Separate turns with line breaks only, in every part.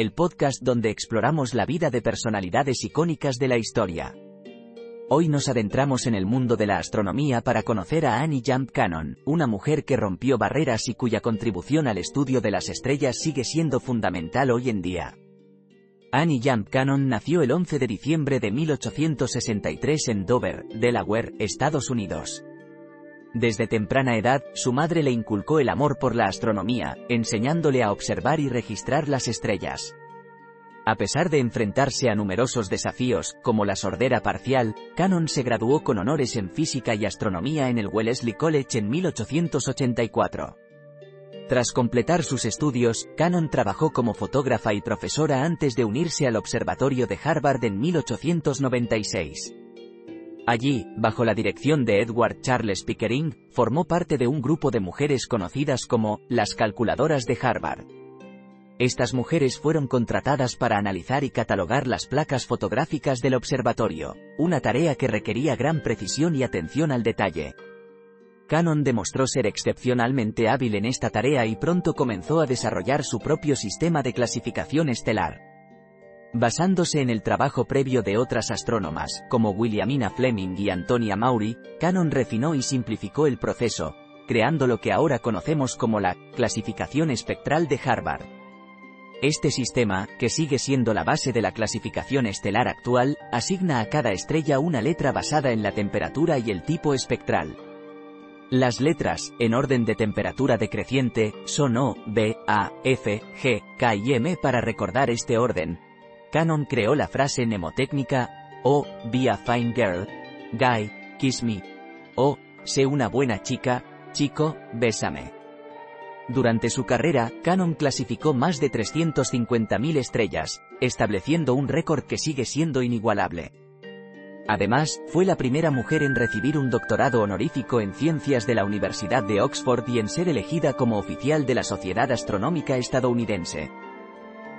el podcast donde exploramos la vida de personalidades icónicas de la historia. Hoy nos adentramos en el mundo de la astronomía para conocer a Annie Jump Cannon, una mujer que rompió barreras y cuya contribución al estudio de las estrellas sigue siendo fundamental hoy en día. Annie Jump Cannon nació el 11 de diciembre de 1863 en Dover, Delaware, Estados Unidos. Desde temprana edad, su madre le inculcó el amor por la astronomía, enseñándole a observar y registrar las estrellas. A pesar de enfrentarse a numerosos desafíos, como la sordera parcial, Cannon se graduó con honores en física y astronomía en el Wellesley College en 1884. Tras completar sus estudios, Cannon trabajó como fotógrafa y profesora antes de unirse al Observatorio de Harvard en 1896. Allí, bajo la dirección de Edward Charles Pickering, formó parte de un grupo de mujeres conocidas como las calculadoras de Harvard. Estas mujeres fueron contratadas para analizar y catalogar las placas fotográficas del observatorio, una tarea que requería gran precisión y atención al detalle. Cannon demostró ser excepcionalmente hábil en esta tarea y pronto comenzó a desarrollar su propio sistema de clasificación estelar. Basándose en el trabajo previo de otras astrónomas, como Williamina Fleming y Antonia Maury, Cannon refinó y simplificó el proceso, creando lo que ahora conocemos como la clasificación espectral de Harvard. Este sistema, que sigue siendo la base de la clasificación estelar actual, asigna a cada estrella una letra basada en la temperatura y el tipo espectral. Las letras, en orden de temperatura decreciente, son O, B, A, F, G, K y M para recordar este orden, Cannon creó la frase mnemotécnica, Oh, be a fine girl, guy, kiss me. Oh, sé una buena chica, chico, bésame. Durante su carrera, Cannon clasificó más de 350.000 estrellas, estableciendo un récord que sigue siendo inigualable. Además, fue la primera mujer en recibir un doctorado honorífico en ciencias de la Universidad de Oxford y en ser elegida como oficial de la Sociedad Astronómica Estadounidense.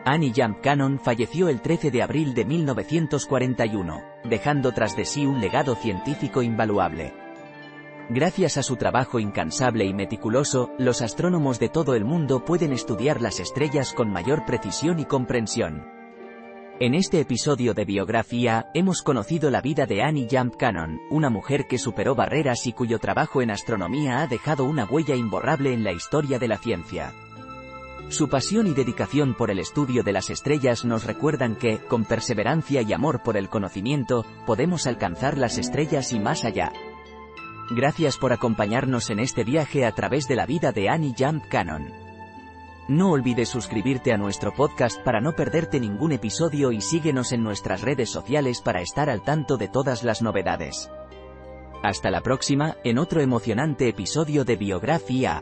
Annie Jump Cannon falleció el 13 de abril de 1941, dejando tras de sí un legado científico invaluable. Gracias a su trabajo incansable y meticuloso, los astrónomos de todo el mundo pueden estudiar las estrellas con mayor precisión y comprensión. En este episodio de biografía, hemos conocido la vida de Annie Jump Cannon, una mujer que superó barreras y cuyo trabajo en astronomía ha dejado una huella imborrable en la historia de la ciencia. Su pasión y dedicación por el estudio de las estrellas nos recuerdan que, con perseverancia y amor por el conocimiento, podemos alcanzar las estrellas y más allá. Gracias por acompañarnos en este viaje a través de la vida de Annie Jump Cannon. No olvides suscribirte a nuestro podcast para no perderte ningún episodio y síguenos en nuestras redes sociales para estar al tanto de todas las novedades. Hasta la próxima, en otro emocionante episodio de Biografía.